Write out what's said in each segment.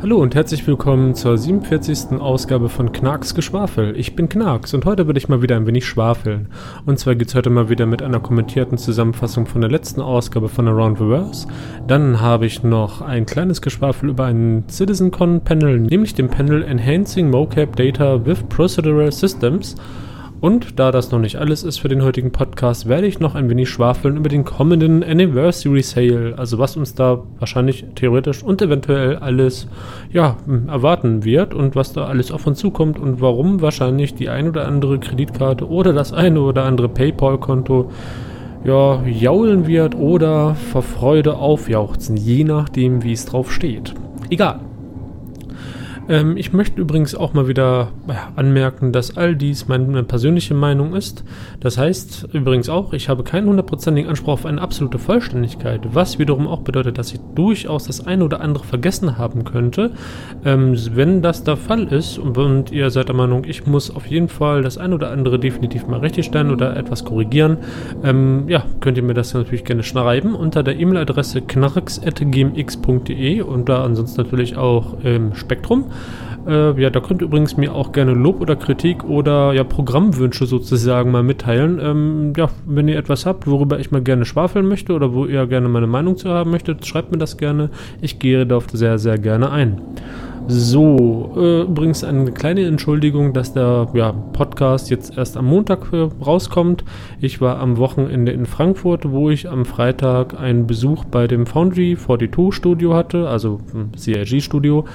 Hallo und herzlich willkommen zur 47. Ausgabe von Knarks Geschwafel. Ich bin Knarks und heute würde ich mal wieder ein wenig schwafeln. Und zwar geht es heute mal wieder mit einer kommentierten Zusammenfassung von der letzten Ausgabe von Around the Verse. Dann habe ich noch ein kleines Geschwafel über ein CitizenCon Panel, nämlich dem Panel Enhancing Mocap Data with Procedural Systems. Und da das noch nicht alles ist für den heutigen Podcast, werde ich noch ein wenig schwafeln über den kommenden Anniversary Sale. Also was uns da wahrscheinlich theoretisch und eventuell alles ja, erwarten wird und was da alles auf uns zukommt und warum wahrscheinlich die ein oder andere Kreditkarte oder das eine oder andere PayPal-Konto ja, jaulen wird oder vor Freude aufjauchzen, je nachdem, wie es drauf steht. Egal. Ähm, ich möchte übrigens auch mal wieder anmerken, dass all dies meine persönliche Meinung ist. Das heißt übrigens auch, ich habe keinen hundertprozentigen Anspruch auf eine absolute Vollständigkeit, was wiederum auch bedeutet, dass ich durchaus das eine oder andere vergessen haben könnte. Ähm, wenn das der Fall ist und, und ihr seid der Meinung, ich muss auf jeden Fall das eine oder andere definitiv mal richtigstellen oder etwas korrigieren, ähm, ja, könnt ihr mir das natürlich gerne schreiben unter der E-Mail-Adresse knarks.gmx.de und da ansonsten natürlich auch im Spektrum. Äh, ja, da könnt ihr übrigens mir auch gerne Lob oder Kritik oder ja, Programmwünsche sozusagen mal mitteilen. Ähm, ja, wenn ihr etwas habt, worüber ich mal gerne schwafeln möchte oder wo ihr gerne meine Meinung zu haben möchtet, schreibt mir das gerne. Ich gehe darauf sehr, sehr gerne ein. So, äh, übrigens eine kleine Entschuldigung, dass der ja, Podcast jetzt erst am Montag äh, rauskommt. Ich war am Wochenende in Frankfurt, wo ich am Freitag einen Besuch bei dem Foundry 42 Studio hatte, also CIG Studio.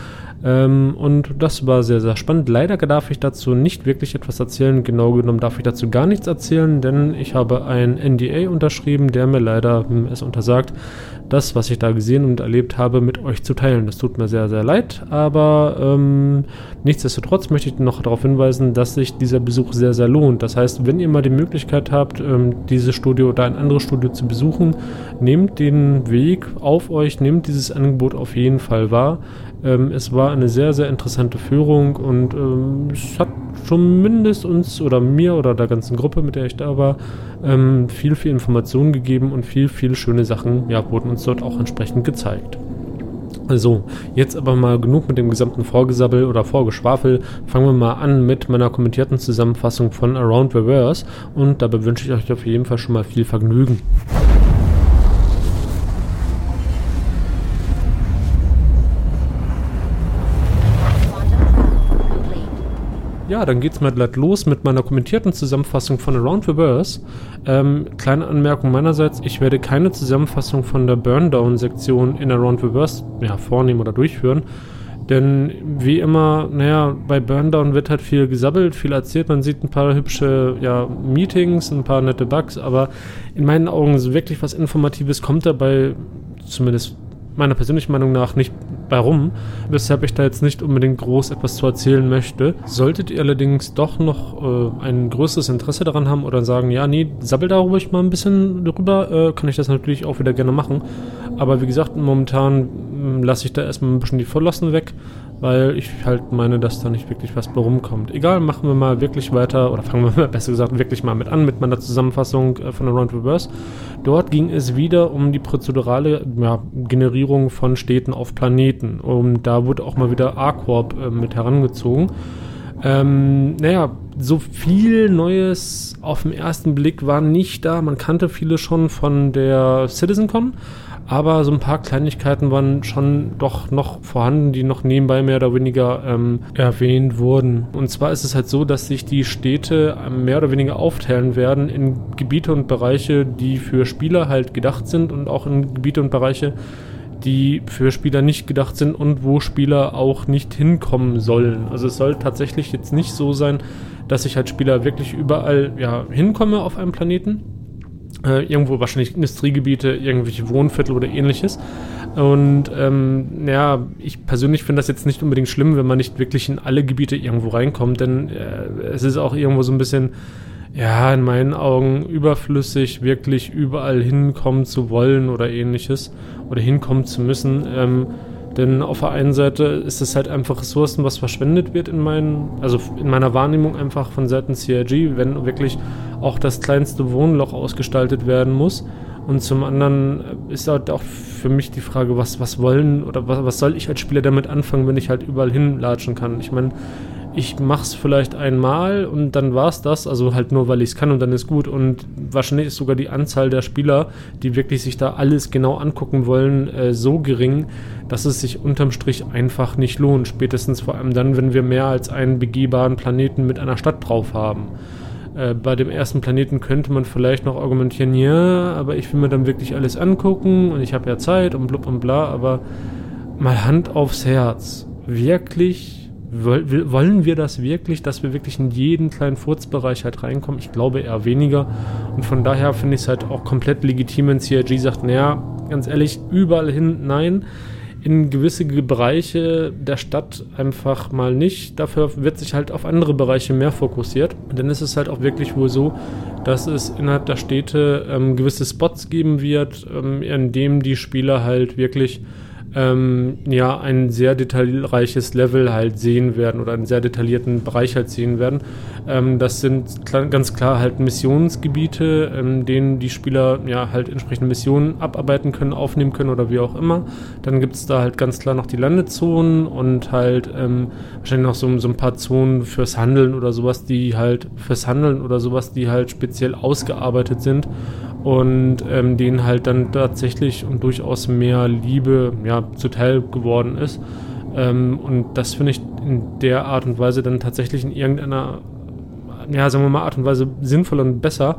Ähm, und das war sehr, sehr spannend. Leider darf ich dazu nicht wirklich etwas erzählen. Genau genommen darf ich dazu gar nichts erzählen, denn ich habe ein NDA unterschrieben, der mir leider hm, es untersagt, das, was ich da gesehen und erlebt habe, mit euch zu teilen. Das tut mir sehr, sehr leid, aber ähm, nichtsdestotrotz möchte ich noch darauf hinweisen, dass sich dieser Besuch sehr, sehr lohnt. Das heißt, wenn ihr mal die Möglichkeit habt, ähm, dieses Studio oder ein anderes Studio zu besuchen, nehmt den Weg auf euch, nehmt dieses Angebot auf jeden Fall wahr. Ähm, es war eine sehr, sehr interessante Führung und ähm, es hat zumindest uns oder mir oder der ganzen Gruppe, mit der ich da war, ähm, viel, viel Informationen gegeben und viel, viel schöne Sachen ja, wurden uns dort auch entsprechend gezeigt. Also, jetzt aber mal genug mit dem gesamten Vorgesabbel oder Vorgeschwafel. Fangen wir mal an mit meiner kommentierten Zusammenfassung von Around Reverse und dabei wünsche ich euch auf jeden Fall schon mal viel Vergnügen. Ja, dann geht's mal glatt los mit meiner kommentierten Zusammenfassung von Around Reverse. Ähm, kleine Anmerkung meinerseits, ich werde keine Zusammenfassung von der Burndown-Sektion in Around Reverse ja, vornehmen oder durchführen. Denn wie immer, naja, bei Burndown wird halt viel gesabbelt, viel erzählt, man sieht ein paar hübsche ja, Meetings, ein paar nette Bugs, aber in meinen Augen so wirklich was Informatives kommt dabei, zumindest meiner persönlichen Meinung nach nicht bei rum, weshalb ich da jetzt nicht unbedingt groß etwas zu erzählen möchte. Solltet ihr allerdings doch noch äh, ein größeres Interesse daran haben oder sagen, ja, nee, sabbel da ruhig mal ein bisschen drüber, äh, kann ich das natürlich auch wieder gerne machen. Aber wie gesagt, momentan hm, lasse ich da erstmal ein bisschen die Verlassen weg weil ich halt meine, dass da nicht wirklich was rumkommt. Egal, machen wir mal wirklich weiter, oder fangen wir mal, besser gesagt, wirklich mal mit an, mit meiner Zusammenfassung äh, von Around Reverse. Dort ging es wieder um die prozedurale ja, Generierung von Städten auf Planeten. Und da wurde auch mal wieder A-Corp äh, mit herangezogen. Ähm, naja, so viel Neues auf den ersten Blick war nicht da. Man kannte viele schon von der CitizenCon, aber so ein paar Kleinigkeiten waren schon doch noch vorhanden, die noch nebenbei mehr oder weniger ähm, erwähnt wurden. Und zwar ist es halt so, dass sich die Städte ähm, mehr oder weniger aufteilen werden in Gebiete und Bereiche, die für Spieler halt gedacht sind und auch in Gebiete und Bereiche, die für Spieler nicht gedacht sind und wo Spieler auch nicht hinkommen sollen. Also es soll tatsächlich jetzt nicht so sein, dass ich als Spieler wirklich überall ja, hinkomme auf einem Planeten, äh, irgendwo wahrscheinlich Industriegebiete, irgendwelche Wohnviertel oder ähnliches. Und ähm, ja, ich persönlich finde das jetzt nicht unbedingt schlimm, wenn man nicht wirklich in alle Gebiete irgendwo reinkommt, denn äh, es ist auch irgendwo so ein bisschen, ja, in meinen Augen überflüssig, wirklich überall hinkommen zu wollen oder ähnliches oder hinkommen zu müssen. Ähm, denn auf der einen Seite ist es halt einfach Ressourcen, was verschwendet wird in meinen, also in meiner Wahrnehmung einfach von Seiten CRG, wenn wirklich auch das kleinste Wohnloch ausgestaltet werden muss. Und zum anderen ist halt auch für mich die Frage, was, was wollen oder was, was soll ich als Spieler damit anfangen, wenn ich halt überall hinlatschen kann? Ich meine, ich mach's vielleicht einmal und dann war's das, also halt nur, weil ich's kann und dann ist gut. Und wahrscheinlich ist sogar die Anzahl der Spieler, die wirklich sich da alles genau angucken wollen, äh, so gering, dass es sich unterm Strich einfach nicht lohnt. Spätestens vor allem dann, wenn wir mehr als einen begehbaren Planeten mit einer Stadt drauf haben. Äh, bei dem ersten Planeten könnte man vielleicht noch argumentieren, ja, aber ich will mir dann wirklich alles angucken und ich habe ja Zeit und blub und bla, aber mal Hand aufs Herz. Wirklich wollen wir das wirklich, dass wir wirklich in jeden kleinen Furzbereich halt reinkommen? Ich glaube eher weniger. Und von daher finde ich es halt auch komplett legitim, wenn CRG sagt, naja, ganz ehrlich, überall hin, nein. In gewisse Bereiche der Stadt einfach mal nicht. Dafür wird sich halt auf andere Bereiche mehr fokussiert. Und dann ist es halt auch wirklich wohl so, dass es innerhalb der Städte ähm, gewisse Spots geben wird, ähm, in denen die Spieler halt wirklich ähm, ja ein sehr detailreiches Level halt sehen werden oder einen sehr detaillierten Bereich halt sehen werden. Ähm, das sind ganz klar halt Missionsgebiete, in denen die Spieler ja halt entsprechende Missionen abarbeiten können, aufnehmen können oder wie auch immer. Dann gibt es da halt ganz klar noch die Landezonen und halt ähm, wahrscheinlich noch so, so ein paar Zonen fürs Handeln oder sowas, die halt fürs Handeln oder sowas, die halt speziell ausgearbeitet sind und ähm, denen halt dann tatsächlich und durchaus mehr Liebe ja, zuteil geworden ist. Ähm, und das finde ich in der Art und Weise dann tatsächlich in irgendeiner, ja, sagen wir mal, Art und Weise sinnvoll und besser.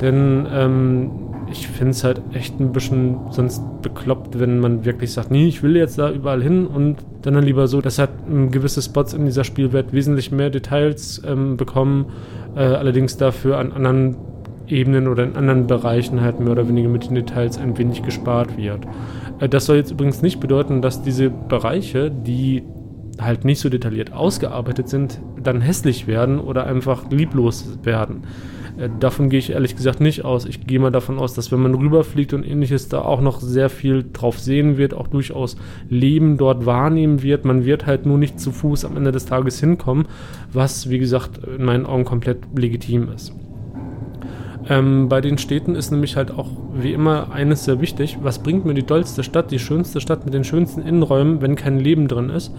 Denn ähm, ich finde es halt echt ein bisschen sonst bekloppt, wenn man wirklich sagt, nee, ich will jetzt da überall hin und dann dann lieber so, dass halt gewisse Spots in dieser Spielwelt wesentlich mehr Details ähm, bekommen, äh, allerdings dafür an anderen Ebenen oder in anderen Bereichen halt mehr oder weniger mit den Details ein wenig gespart wird. Äh, das soll jetzt übrigens nicht bedeuten, dass diese Bereiche, die halt nicht so detailliert ausgearbeitet sind, dann hässlich werden oder einfach lieblos werden. Äh, davon gehe ich ehrlich gesagt nicht aus. Ich gehe mal davon aus, dass wenn man rüberfliegt und ähnliches, da auch noch sehr viel drauf sehen wird, auch durchaus Leben dort wahrnehmen wird. Man wird halt nur nicht zu Fuß am Ende des Tages hinkommen, was wie gesagt in meinen Augen komplett legitim ist. Ähm, bei den Städten ist nämlich halt auch wie immer eines sehr wichtig. Was bringt mir die tollste Stadt, die schönste Stadt mit den schönsten Innenräumen, wenn kein Leben drin ist?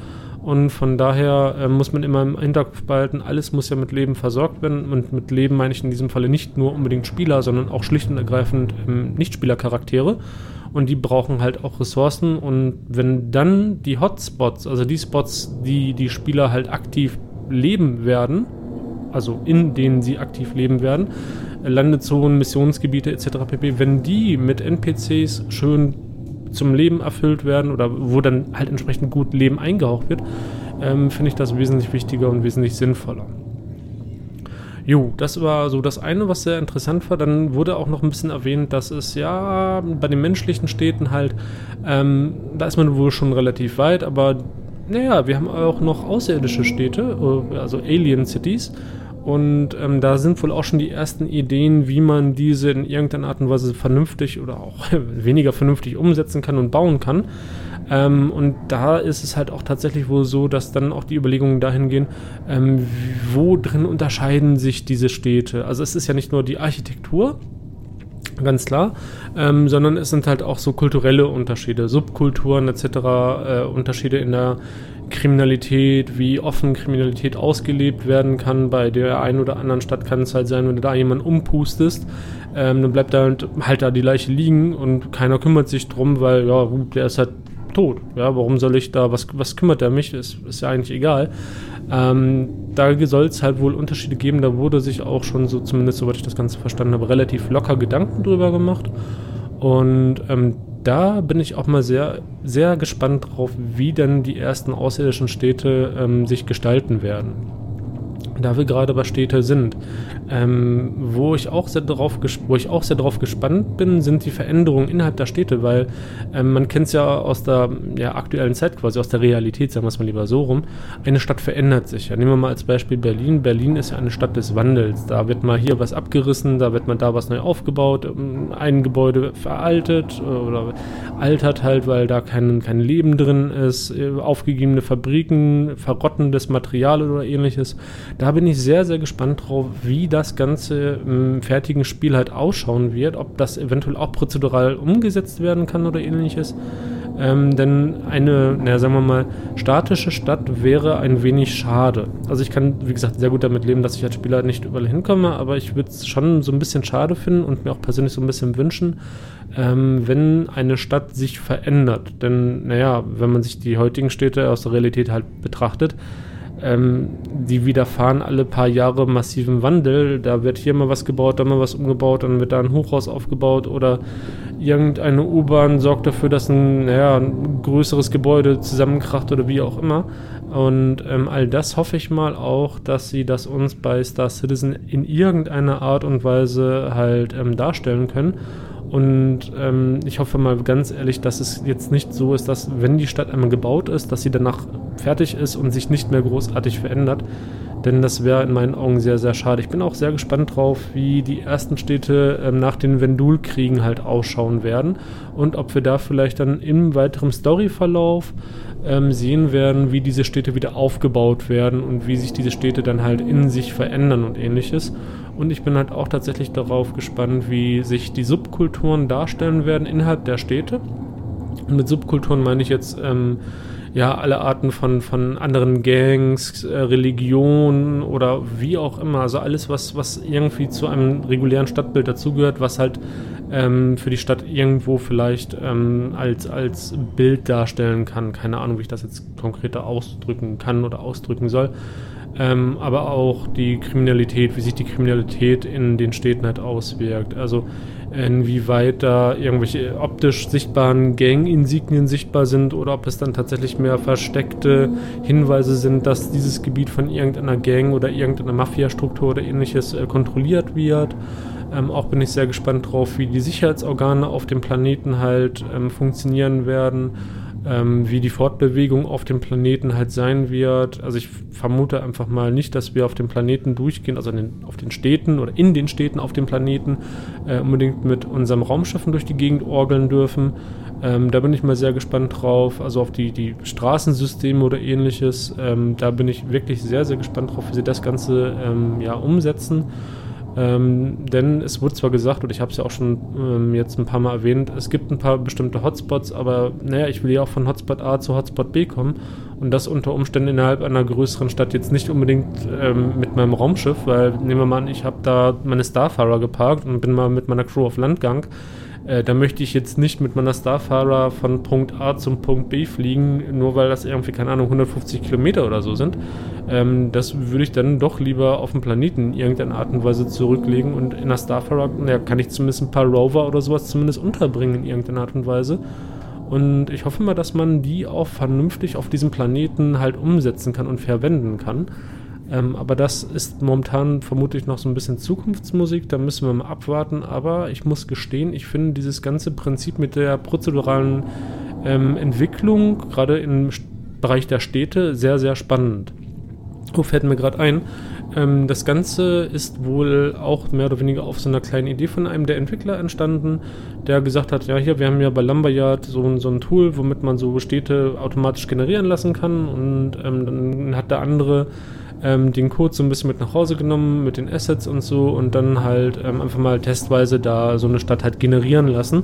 Und von daher äh, muss man immer im Hinterkopf behalten, alles muss ja mit Leben versorgt werden. Und mit Leben meine ich in diesem Falle nicht nur unbedingt Spieler, sondern auch schlicht und ergreifend ähm, Nichtspielercharaktere. Und die brauchen halt auch Ressourcen. Und wenn dann die Hotspots, also die Spots, die die Spieler halt aktiv leben werden, also in denen sie aktiv leben werden, Landezonen, Missionsgebiete etc. pp., wenn die mit NPCs schön zum Leben erfüllt werden oder wo dann halt entsprechend gut Leben eingehaucht wird, ähm, finde ich das wesentlich wichtiger und wesentlich sinnvoller. Jo, das war so das eine, was sehr interessant war. Dann wurde auch noch ein bisschen erwähnt, dass es ja bei den menschlichen Städten halt, ähm, da ist man wohl schon relativ weit, aber naja, wir haben auch noch außerirdische Städte, äh, also Alien Cities. Und ähm, da sind wohl auch schon die ersten Ideen, wie man diese in irgendeiner Art und Weise vernünftig oder auch weniger vernünftig umsetzen kann und bauen kann. Ähm, und da ist es halt auch tatsächlich wohl so, dass dann auch die Überlegungen dahin gehen, ähm, wo drin unterscheiden sich diese Städte. Also es ist ja nicht nur die Architektur, ganz klar, ähm, sondern es sind halt auch so kulturelle Unterschiede, Subkulturen etc., äh, Unterschiede in der Kriminalität, wie offen Kriminalität ausgelebt werden kann. Bei der einen oder anderen Stadt kann es halt sein, wenn du da jemanden umpustest, ähm, dann bleibt da halt, halt, da die Leiche liegen und keiner kümmert sich drum, weil ja, gut, der ist halt tot. Ja, warum soll ich da, was, was kümmert der mich? Ist, ist ja eigentlich egal. Ähm, da soll es halt wohl Unterschiede geben. Da wurde sich auch schon so, zumindest soweit ich das Ganze verstanden habe, relativ locker Gedanken drüber gemacht. Und ähm, da bin ich auch mal sehr, sehr gespannt drauf, wie denn die ersten außerirdischen Städte ähm, sich gestalten werden da wir gerade bei Städte sind. Ähm, wo, ich auch sehr drauf wo ich auch sehr darauf gespannt bin, sind die Veränderungen innerhalb der Städte, weil ähm, man kennt es ja aus der ja, aktuellen Zeit quasi, aus der Realität, sagen wir es mal lieber so rum. Eine Stadt verändert sich. Ja, nehmen wir mal als Beispiel Berlin. Berlin ist ja eine Stadt des Wandels. Da wird mal hier was abgerissen, da wird mal da was neu aufgebaut, ähm, ein Gebäude veraltet äh, oder altert halt, weil da kein, kein Leben drin ist, äh, aufgegebene Fabriken, verrottendes Material oder ähnliches. Da bin ich sehr, sehr gespannt drauf, wie das Ganze im fertigen Spiel halt ausschauen wird, ob das eventuell auch prozedural umgesetzt werden kann oder ähnliches. Ähm, denn eine, naja, sagen wir mal, statische Stadt wäre ein wenig schade. Also ich kann, wie gesagt, sehr gut damit leben, dass ich als Spieler nicht überall hinkomme, aber ich würde es schon so ein bisschen schade finden und mir auch persönlich so ein bisschen wünschen, ähm, wenn eine Stadt sich verändert. Denn, naja, wenn man sich die heutigen Städte aus der Realität halt betrachtet, ähm, die widerfahren alle paar Jahre massiven Wandel. Da wird hier mal was gebaut, da mal was umgebaut, dann wird da ein Hochhaus aufgebaut oder irgendeine U-Bahn sorgt dafür, dass ein, naja, ein größeres Gebäude zusammenkracht oder wie auch immer. Und ähm, all das hoffe ich mal auch, dass sie das uns bei Star Citizen in irgendeiner Art und Weise halt ähm, darstellen können. Und ähm, ich hoffe mal ganz ehrlich, dass es jetzt nicht so ist, dass wenn die Stadt einmal gebaut ist, dass sie danach fertig ist und sich nicht mehr großartig verändert. Denn das wäre in meinen Augen sehr, sehr schade. Ich bin auch sehr gespannt drauf, wie die ersten Städte ähm, nach den Vendul-Kriegen halt ausschauen werden und ob wir da vielleicht dann im weiteren Storyverlauf ähm, sehen werden, wie diese Städte wieder aufgebaut werden und wie sich diese Städte dann halt in sich verändern und ähnliches. Und ich bin halt auch tatsächlich darauf gespannt, wie sich die Subkulturen darstellen werden innerhalb der Städte. Und mit Subkulturen meine ich jetzt ähm, ja alle Arten von, von anderen Gangs, äh, Religionen oder wie auch immer. Also alles, was, was irgendwie zu einem regulären Stadtbild dazugehört, was halt ähm, für die Stadt irgendwo vielleicht ähm, als, als Bild darstellen kann. Keine Ahnung, wie ich das jetzt konkreter ausdrücken kann oder ausdrücken soll ähm, aber auch die Kriminalität, wie sich die Kriminalität in den Städten halt auswirkt. Also inwieweit da irgendwelche optisch sichtbaren Gang-Insignien sichtbar sind oder ob es dann tatsächlich mehr versteckte Hinweise sind, dass dieses Gebiet von irgendeiner Gang oder irgendeiner Mafia-Struktur oder ähnliches äh, kontrolliert wird. Ähm, auch bin ich sehr gespannt drauf, wie die Sicherheitsorgane auf dem Planeten halt ähm, funktionieren werden ähm, wie die Fortbewegung auf dem Planeten halt sein wird. Also ich vermute einfach mal nicht, dass wir auf dem Planeten durchgehen, also den, auf den Städten oder in den Städten auf dem Planeten äh, unbedingt mit unserem Raumschiffen durch die Gegend orgeln dürfen. Ähm, da bin ich mal sehr gespannt drauf. Also auf die, die Straßensysteme oder ähnliches. Ähm, da bin ich wirklich sehr, sehr gespannt drauf, wie sie das Ganze ähm, ja, umsetzen. Ähm, denn es wurde zwar gesagt, und ich habe es ja auch schon ähm, jetzt ein paar Mal erwähnt, es gibt ein paar bestimmte Hotspots, aber naja, ich will ja auch von Hotspot A zu Hotspot B kommen. Und das unter Umständen innerhalb einer größeren Stadt jetzt nicht unbedingt ähm, mit meinem Raumschiff, weil nehmen wir mal an, ich habe da meine Starfahrer geparkt und bin mal mit meiner Crew auf Landgang äh, da möchte ich jetzt nicht mit meiner Starfahrer von Punkt A zum Punkt B fliegen, nur weil das irgendwie, keine Ahnung, 150 Kilometer oder so sind. Ähm, das würde ich dann doch lieber auf dem Planeten in irgendeiner Art und Weise zurücklegen und in der Starfahrer ja, kann ich zumindest ein paar Rover oder sowas zumindest unterbringen in irgendeiner Art und Weise. Und ich hoffe mal, dass man die auch vernünftig auf diesem Planeten halt umsetzen kann und verwenden kann. Ähm, aber das ist momentan vermutlich noch so ein bisschen Zukunftsmusik, da müssen wir mal abwarten. Aber ich muss gestehen, ich finde dieses ganze Prinzip mit der prozeduralen ähm, Entwicklung, gerade im Bereich der Städte, sehr, sehr spannend. Oh, fällt mir gerade ein. Ähm, das Ganze ist wohl auch mehr oder weniger auf so einer kleinen Idee von einem der Entwickler entstanden, der gesagt hat, ja hier, wir haben ja bei Lumberyard so, so ein Tool, womit man so Städte automatisch generieren lassen kann und ähm, dann hat der andere ähm, den Code so ein bisschen mit nach Hause genommen, mit den Assets und so und dann halt ähm, einfach mal testweise da so eine Stadt halt generieren lassen,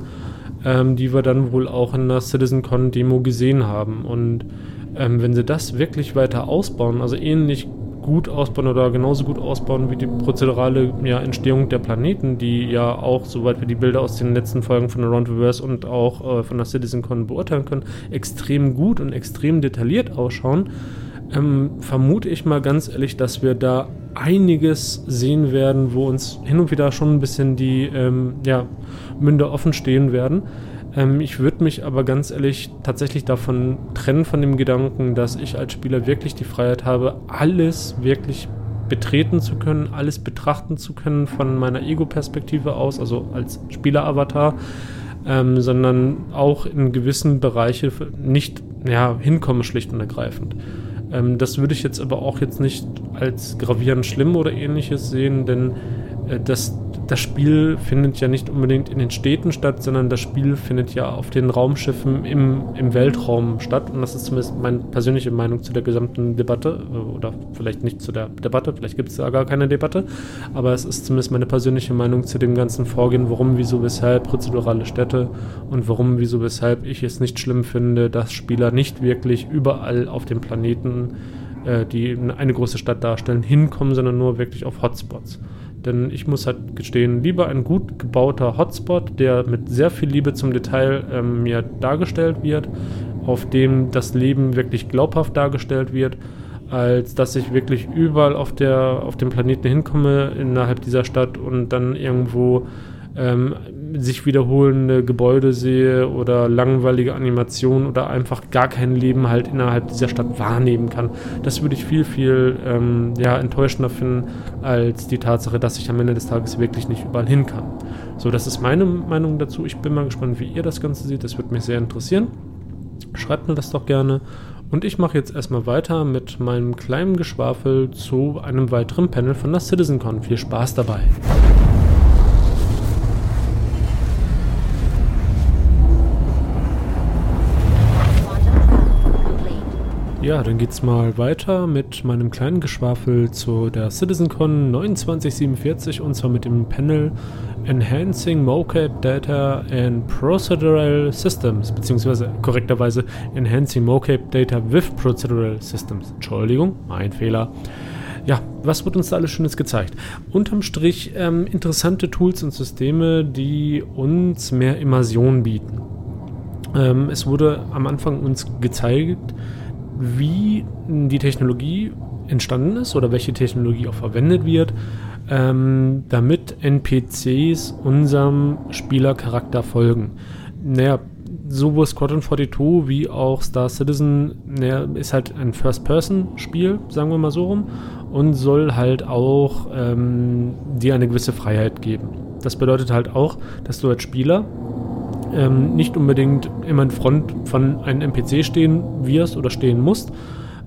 ähm, die wir dann wohl auch in der CitizenCon Demo gesehen haben. Und ähm, wenn sie das wirklich weiter ausbauen, also ähnlich gut ausbauen oder genauso gut ausbauen wie die prozedurale ja, Entstehung der Planeten, die ja auch, soweit wir die Bilder aus den letzten Folgen von Around the Verse und auch äh, von der CitizenCon beurteilen können, extrem gut und extrem detailliert ausschauen, ähm, vermute ich mal ganz ehrlich, dass wir da einiges sehen werden, wo uns hin und wieder schon ein bisschen die ähm, ja, Münder offen stehen werden. Ähm, ich würde mich aber ganz ehrlich tatsächlich davon trennen, von dem Gedanken, dass ich als Spieler wirklich die Freiheit habe, alles wirklich betreten zu können, alles betrachten zu können von meiner Ego-Perspektive aus, also als Spieler-Avatar. Ähm, sondern auch in gewissen Bereichen nicht ja, hinkomme, schlicht und ergreifend. Ähm, das würde ich jetzt aber auch jetzt nicht als gravierend schlimm oder ähnliches sehen, denn äh, das das Spiel findet ja nicht unbedingt in den Städten statt, sondern das Spiel findet ja auf den Raumschiffen im, im Weltraum statt. Und das ist zumindest meine persönliche Meinung zu der gesamten Debatte. Oder vielleicht nicht zu der Debatte, vielleicht gibt es da gar keine Debatte. Aber es ist zumindest meine persönliche Meinung zu dem ganzen Vorgehen, warum, wieso, weshalb prozedurale Städte und warum, wieso, weshalb ich es nicht schlimm finde, dass Spieler nicht wirklich überall auf dem Planeten, äh, die eine große Stadt darstellen, hinkommen, sondern nur wirklich auf Hotspots. Denn ich muss halt gestehen, lieber ein gut gebauter Hotspot, der mit sehr viel Liebe zum Detail ähm, mir dargestellt wird, auf dem das Leben wirklich glaubhaft dargestellt wird, als dass ich wirklich überall auf, der, auf dem Planeten hinkomme innerhalb dieser Stadt und dann irgendwo ähm, sich wiederholende Gebäude sehe oder langweilige Animationen oder einfach gar kein Leben halt innerhalb dieser Stadt wahrnehmen kann. Das würde ich viel, viel ähm, ja, enttäuschender finden als die Tatsache, dass ich am Ende des Tages wirklich nicht überall hin kann. So, das ist meine Meinung dazu. Ich bin mal gespannt, wie ihr das Ganze seht. Das würde mich sehr interessieren. Schreibt mir das doch gerne. Und ich mache jetzt erstmal weiter mit meinem kleinen Geschwafel zu einem weiteren Panel von der CitizenCon. Viel Spaß dabei! Ja, dann geht's mal weiter mit meinem kleinen Geschwafel zu der CitizenCon 2947 und zwar mit dem Panel Enhancing Mocap Data and Procedural Systems, beziehungsweise korrekterweise Enhancing Mocap Data with Procedural Systems. Entschuldigung, mein Fehler. Ja, was wird uns da alles Schönes gezeigt? Unterm Strich ähm, interessante Tools und Systeme, die uns mehr Immersion bieten. Ähm, es wurde am Anfang uns gezeigt, wie die Technologie entstanden ist oder welche Technologie auch verwendet wird, ähm, damit NPCs unserem Spielercharakter folgen. Naja, sowohl Squadron 42 wie auch Star Citizen naja, ist halt ein First-Person-Spiel, sagen wir mal so rum, und soll halt auch ähm, dir eine gewisse Freiheit geben. Das bedeutet halt auch, dass du als Spieler ähm, nicht unbedingt immer in Front von einem NPC stehen wirst oder stehen musst,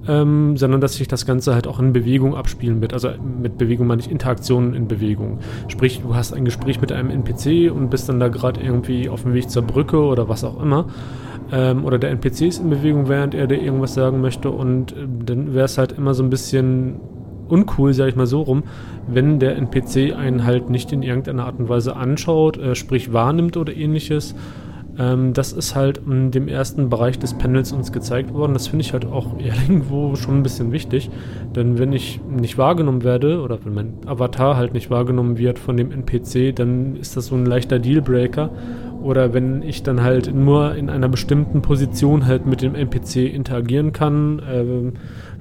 ähm, sondern dass sich das Ganze halt auch in Bewegung abspielen wird. Also mit Bewegung meine ich Interaktionen in Bewegung. Sprich, du hast ein Gespräch mit einem NPC und bist dann da gerade irgendwie auf dem Weg zur Brücke oder was auch immer. Ähm, oder der NPC ist in Bewegung, während er dir irgendwas sagen möchte und äh, dann wäre es halt immer so ein bisschen uncool, sage ich mal so rum, wenn der NPC einen halt nicht in irgendeiner Art und Weise anschaut, äh, sprich wahrnimmt oder ähnliches. Ähm, das ist halt in dem ersten Bereich des Panels uns gezeigt worden. Das finde ich halt auch irgendwo schon ein bisschen wichtig, denn wenn ich nicht wahrgenommen werde oder wenn mein Avatar halt nicht wahrgenommen wird von dem NPC, dann ist das so ein leichter Dealbreaker. Oder wenn ich dann halt nur in einer bestimmten Position halt mit dem NPC interagieren kann, äh,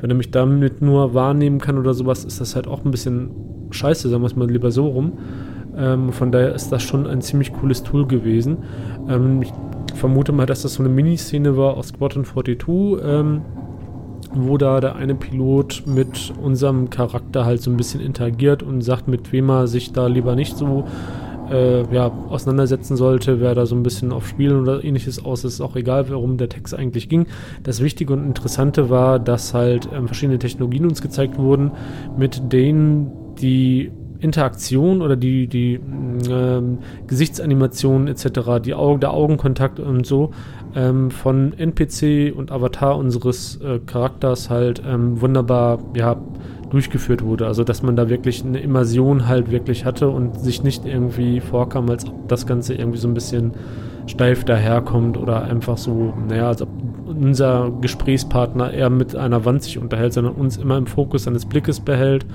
wenn er mich damit nur wahrnehmen kann oder sowas, ist das halt auch ein bisschen scheiße, sagen wir es mal lieber so rum. Ähm, von daher ist das schon ein ziemlich cooles Tool gewesen. Ähm, ich vermute mal, dass das so eine Miniszene war aus Squadron 42, ähm, wo da der eine Pilot mit unserem Charakter halt so ein bisschen interagiert und sagt, mit wem er sich da lieber nicht so äh, ja, auseinandersetzen sollte, wer da so ein bisschen auf Spielen oder ähnliches aus ist, auch egal, worum der Text eigentlich ging. Das Wichtige und Interessante war, dass halt ähm, verschiedene Technologien uns gezeigt wurden, mit denen die Interaktion oder die, die ähm, Gesichtsanimation etc., die Augen, der Augenkontakt und so ähm, von NPC und Avatar unseres äh, Charakters halt ähm, wunderbar ja, durchgeführt wurde. Also dass man da wirklich eine Immersion halt wirklich hatte und sich nicht irgendwie vorkam, als ob das Ganze irgendwie so ein bisschen steif daherkommt oder einfach so, naja, als ob unser Gesprächspartner eher mit einer Wand sich unterhält, sondern uns immer im Fokus seines Blickes behält,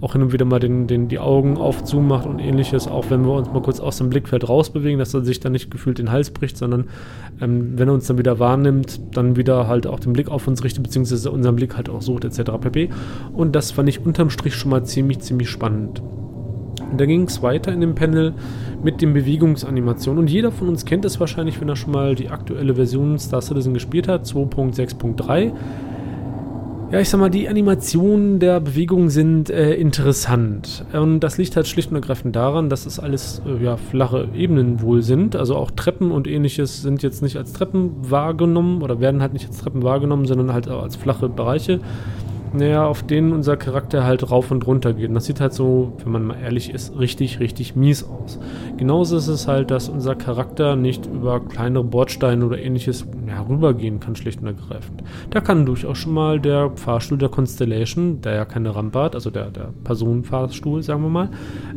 auch hin und wieder mal den, den, die Augen auf zumacht und ähnliches, auch wenn wir uns mal kurz aus dem Blickfeld rausbewegen, dass er sich dann nicht gefühlt den Hals bricht, sondern ähm, wenn er uns dann wieder wahrnimmt, dann wieder halt auch den Blick auf uns richtet, beziehungsweise unseren Blick halt auch sucht, etc. pp. Und das fand ich unterm Strich schon mal ziemlich, ziemlich spannend. Und da ging es weiter in dem Panel mit den Bewegungsanimationen. Und jeder von uns kennt es wahrscheinlich, wenn er schon mal die aktuelle Version Star Citizen gespielt hat, 2.6.3. Ja, ich sag mal, die Animationen der Bewegung sind äh, interessant. Und das liegt halt schlicht und ergreifend daran, dass es alles äh, ja, flache Ebenen wohl sind. Also auch Treppen und ähnliches sind jetzt nicht als Treppen wahrgenommen oder werden halt nicht als Treppen wahrgenommen, sondern halt auch als flache Bereiche. Naja, auf denen unser Charakter halt rauf und runter geht. Und das sieht halt so, wenn man mal ehrlich ist, richtig, richtig mies aus. Genauso ist es halt, dass unser Charakter nicht über kleinere Bordsteine oder ähnliches ja, rübergehen kann, schlicht und ergreifend. Da kann durchaus schon mal der Fahrstuhl der Constellation, der ja keine Rampe hat, also der, der Personenfahrstuhl, sagen wir mal,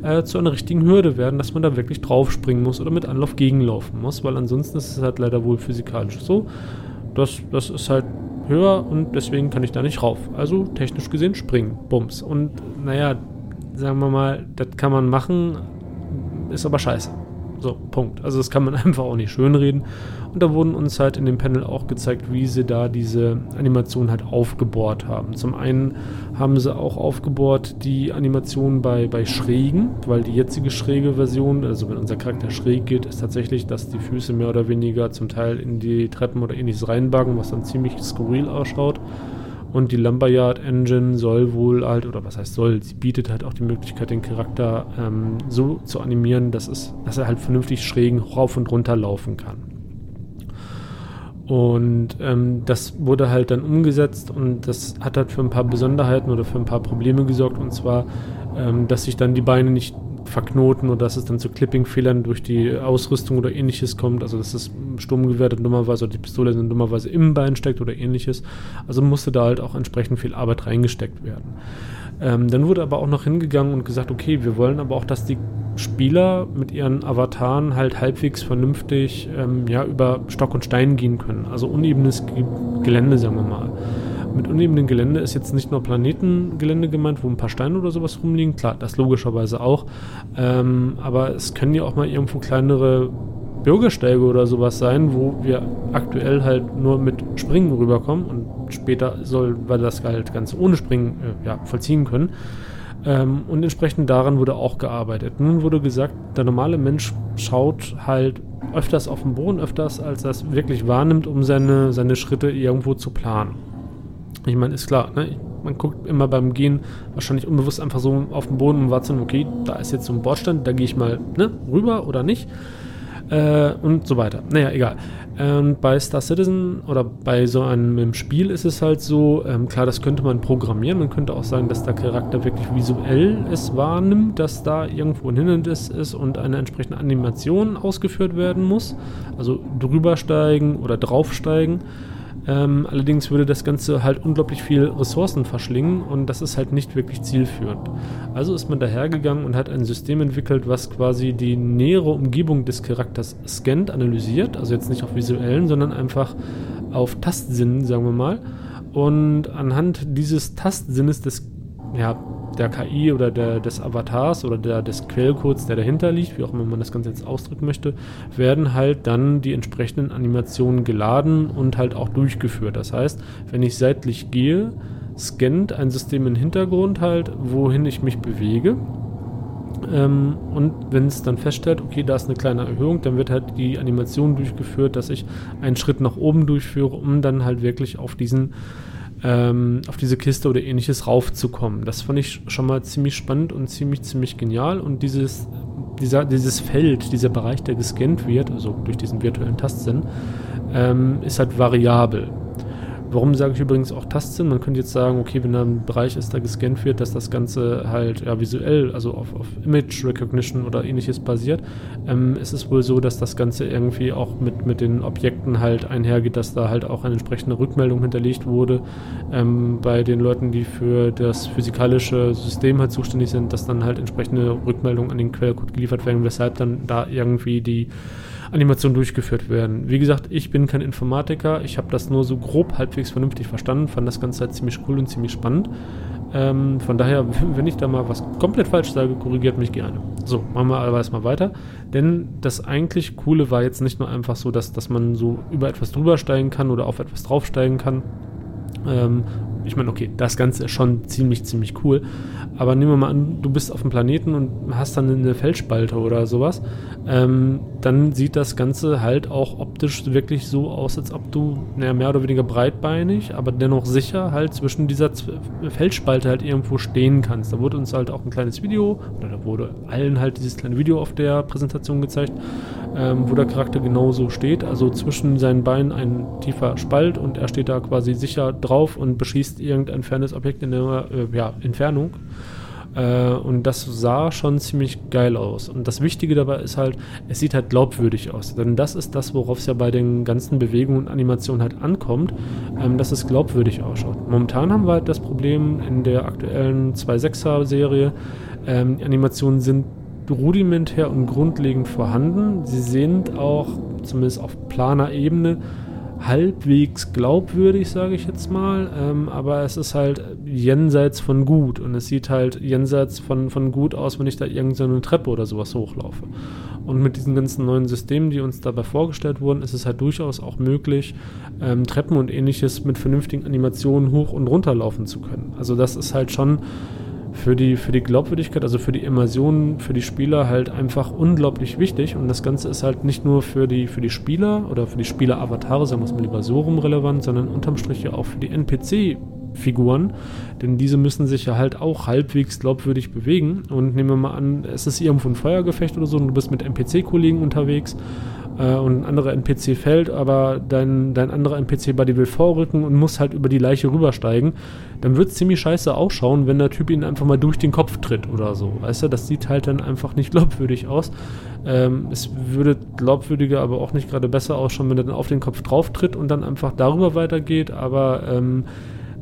äh, zu einer richtigen Hürde werden, dass man da wirklich draufspringen muss oder mit Anlauf gegenlaufen muss, weil ansonsten ist es halt leider wohl physikalisch so. Das, das ist halt höher und deswegen kann ich da nicht rauf. Also technisch gesehen springen, Bums. Und naja, sagen wir mal, das kann man machen, ist aber scheiße. So, Punkt. Also das kann man einfach auch nicht schönreden. Und da wurden uns halt in dem Panel auch gezeigt, wie sie da diese Animation halt aufgebohrt haben. Zum einen haben sie auch aufgebohrt die Animation bei, bei Schrägen, weil die jetzige schräge Version, also wenn unser Charakter schräg geht, ist tatsächlich, dass die Füße mehr oder weniger zum Teil in die Treppen oder ähnliches reinbagen, was dann ziemlich skurril ausschaut. Und die Lumberyard Engine soll wohl halt, oder was heißt soll, sie bietet halt auch die Möglichkeit, den Charakter ähm, so zu animieren, dass, es, dass er halt vernünftig schrägen rauf und runter laufen kann. Und ähm, das wurde halt dann umgesetzt und das hat halt für ein paar Besonderheiten oder für ein paar Probleme gesorgt. Und zwar, ähm, dass sich dann die Beine nicht verknoten oder dass es dann zu Clipping-Fehlern durch die Ausrüstung oder ähnliches kommt. Also dass das Sturmgewehr dann dummerweise oder die Pistole dann dummerweise im Bein steckt oder ähnliches. Also musste da halt auch entsprechend viel Arbeit reingesteckt werden. Ähm, dann wurde aber auch noch hingegangen und gesagt, okay, wir wollen aber auch, dass die Spieler mit ihren Avataren halt halbwegs vernünftig ähm, ja, über Stock und Stein gehen können. Also unebenes Gelände, sagen wir mal. Mit unebenem Gelände ist jetzt nicht nur Planetengelände gemeint, wo ein paar Steine oder sowas rumliegen. Klar, das logischerweise auch. Ähm, aber es können ja auch mal irgendwo kleinere Bürgersteige oder sowas sein, wo wir aktuell halt nur mit Springen rüberkommen und später soll wir das halt ganz ohne Springen äh, ja, vollziehen können. Ähm, und entsprechend daran wurde auch gearbeitet. Nun wurde gesagt, der normale Mensch schaut halt öfters auf den Boden, öfters als es wirklich wahrnimmt, um seine, seine Schritte irgendwo zu planen. Ich meine, ist klar, ne? man guckt immer beim Gehen wahrscheinlich unbewusst einfach so auf den Boden und wahrzunehmen, okay, da ist jetzt so ein Bordstein, da gehe ich mal ne, rüber oder nicht äh, und so weiter. Naja, egal. Und bei Star Citizen oder bei so einem Spiel ist es halt so, ähm, klar, das könnte man programmieren. Man könnte auch sagen, dass der Charakter wirklich visuell es wahrnimmt, dass da irgendwo ein Hindernis ist und eine entsprechende Animation ausgeführt werden muss. Also drübersteigen oder draufsteigen. Ähm, allerdings würde das Ganze halt unglaublich viel Ressourcen verschlingen und das ist halt nicht wirklich zielführend. Also ist man dahergegangen und hat ein System entwickelt, was quasi die nähere Umgebung des Charakters scannt, analysiert, also jetzt nicht auf visuellen, sondern einfach auf Tastsinnen, sagen wir mal. Und anhand dieses Tastsinnes des ja, der KI oder der, des Avatars oder der, des Quellcodes, der dahinter liegt, wie auch immer man das Ganze jetzt ausdrücken möchte, werden halt dann die entsprechenden Animationen geladen und halt auch durchgeführt. Das heißt, wenn ich seitlich gehe, scannt ein System im Hintergrund halt, wohin ich mich bewege. Ähm, und wenn es dann feststellt, okay, da ist eine kleine Erhöhung, dann wird halt die Animation durchgeführt, dass ich einen Schritt nach oben durchführe, um dann halt wirklich auf diesen ähm, auf diese Kiste oder ähnliches raufzukommen. Das fand ich schon mal ziemlich spannend und ziemlich, ziemlich genial. Und dieses, dieser, dieses Feld, dieser Bereich, der gescannt wird, also durch diesen virtuellen Tastsinn, ähm, ist halt variabel. Warum sage ich übrigens auch Tastsinn? Man könnte jetzt sagen, okay, wenn da ein Bereich ist, der gescannt wird, dass das Ganze halt ja, visuell, also auf, auf Image Recognition oder ähnliches basiert. Ähm, es ist wohl so, dass das Ganze irgendwie auch mit, mit den Objekten halt einhergeht, dass da halt auch eine entsprechende Rückmeldung hinterlegt wurde ähm, bei den Leuten, die für das physikalische System halt zuständig sind, dass dann halt entsprechende Rückmeldungen an den Quellcode geliefert werden, weshalb dann da irgendwie die Animationen durchgeführt werden. Wie gesagt, ich bin kein Informatiker, ich habe das nur so grob halbwegs vernünftig verstanden, fand das Ganze halt ziemlich cool und ziemlich spannend. Ähm, von daher, wenn ich da mal was komplett falsch sage, korrigiert mich gerne. So, machen wir aber erstmal weiter. Denn das eigentlich Coole war jetzt nicht nur einfach so, dass, dass man so über etwas drüber steigen kann oder auf etwas draufsteigen kann. Ähm, ich meine, okay, das Ganze ist schon ziemlich, ziemlich cool. Aber nehmen wir mal an, du bist auf dem Planeten und hast dann eine Felsspalte oder sowas. Ähm, dann sieht das Ganze halt auch optisch wirklich so aus, als ob du naja, mehr oder weniger breitbeinig, aber dennoch sicher halt zwischen dieser Feldspalte halt irgendwo stehen kannst. Da wurde uns halt auch ein kleines Video, oder da wurde allen halt dieses kleine Video auf der Präsentation gezeigt, ähm, wo der Charakter genauso steht. Also zwischen seinen Beinen ein tiefer Spalt und er steht da quasi sicher drauf und beschießt irgendein fernes Objekt in der äh, ja, Entfernung. Äh, und das sah schon ziemlich geil aus. Und das Wichtige dabei ist halt, es sieht halt glaubwürdig aus. Denn das ist das, worauf es ja bei den ganzen Bewegungen und Animationen halt ankommt, ähm, dass es glaubwürdig ausschaut. Momentan haben wir halt das Problem in der aktuellen 2.6er Serie, ähm, Animationen sind rudimentär und grundlegend vorhanden. Sie sind auch, zumindest auf planer Ebene, halbwegs glaubwürdig, sage ich jetzt mal, ähm, aber es ist halt jenseits von gut und es sieht halt jenseits von, von gut aus, wenn ich da irgendeine Treppe oder sowas hochlaufe. Und mit diesen ganzen neuen Systemen, die uns dabei vorgestellt wurden, ist es halt durchaus auch möglich, ähm, Treppen und ähnliches mit vernünftigen Animationen hoch und runter laufen zu können. Also das ist halt schon für die, für die Glaubwürdigkeit, also für die Immersion, für die Spieler halt einfach unglaublich wichtig. Und das Ganze ist halt nicht nur für die, für die Spieler oder für die Spieler-Avatare, sagen wir es mal lieber so rum relevant, sondern unterm Strich ja auch für die NPC-Figuren, denn diese müssen sich ja halt auch halbwegs glaubwürdig bewegen. Und nehmen wir mal an, es ist irgendwo ein Feuergefecht oder so und du bist mit NPC-Kollegen unterwegs äh, und ein anderer NPC fällt, aber dein, dein anderer NPC-Buddy will vorrücken und muss halt über die Leiche rübersteigen, dann wird es ziemlich scheiße ausschauen, wenn der Typ ihn einfach mal durch den Kopf tritt oder so. Weißt du, das sieht halt dann einfach nicht glaubwürdig aus. Ähm, es würde glaubwürdiger, aber auch nicht gerade besser ausschauen, wenn er dann auf den Kopf drauf tritt und dann einfach darüber weitergeht, aber ähm,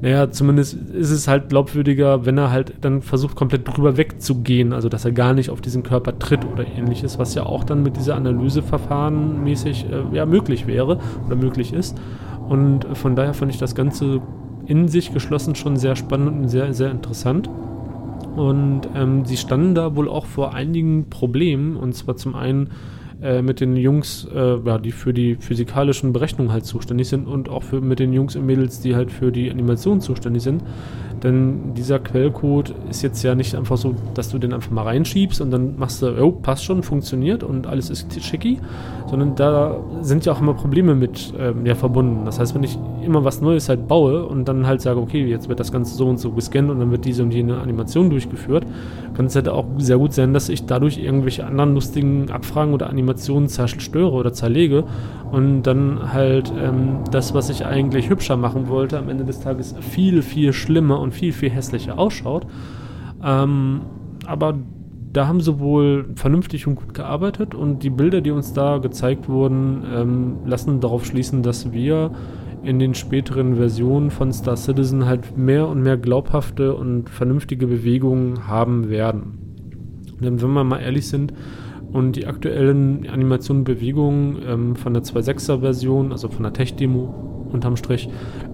naja, zumindest ist es halt glaubwürdiger, wenn er halt dann versucht, komplett drüber wegzugehen, also dass er gar nicht auf diesen Körper tritt oder ähnliches, was ja auch dann mit dieser Analyseverfahren mäßig äh, ja, möglich wäre oder möglich ist. Und von daher fand ich das Ganze in sich geschlossen schon sehr spannend und sehr, sehr interessant. Und ähm, sie standen da wohl auch vor einigen Problemen, und zwar zum einen äh, mit den Jungs, äh, ja, die für die physikalischen Berechnungen halt zuständig sind und auch für, mit den Jungs und Mädels, die halt für die Animation zuständig sind. Denn dieser Quellcode ist jetzt ja nicht einfach so, dass du den einfach mal reinschiebst und dann machst du, oh, passt schon, funktioniert und alles ist schicki, sondern da sind ja auch immer Probleme mit ähm, ja, verbunden. Das heißt, wenn ich immer was Neues halt baue und dann halt sage, okay, jetzt wird das Ganze so und so gescannt und dann wird diese und jene Animation durchgeführt, kann es halt auch sehr gut sein, dass ich dadurch irgendwelche anderen lustigen Abfragen oder Animationen zerstöre oder zerlege und dann halt ähm, das, was ich eigentlich hübscher machen wollte, am Ende des Tages viel, viel schlimmer und viel, viel hässlicher ausschaut. Ähm, aber da haben sie wohl vernünftig und gut gearbeitet und die Bilder, die uns da gezeigt wurden, ähm, lassen darauf schließen, dass wir in den späteren Versionen von Star Citizen halt mehr und mehr glaubhafte und vernünftige Bewegungen haben werden. Denn wenn wir mal ehrlich sind, und die aktuellen Animationen und Bewegungen ähm, von der 2.6er Version, also von der Tech-Demo unterm Strich,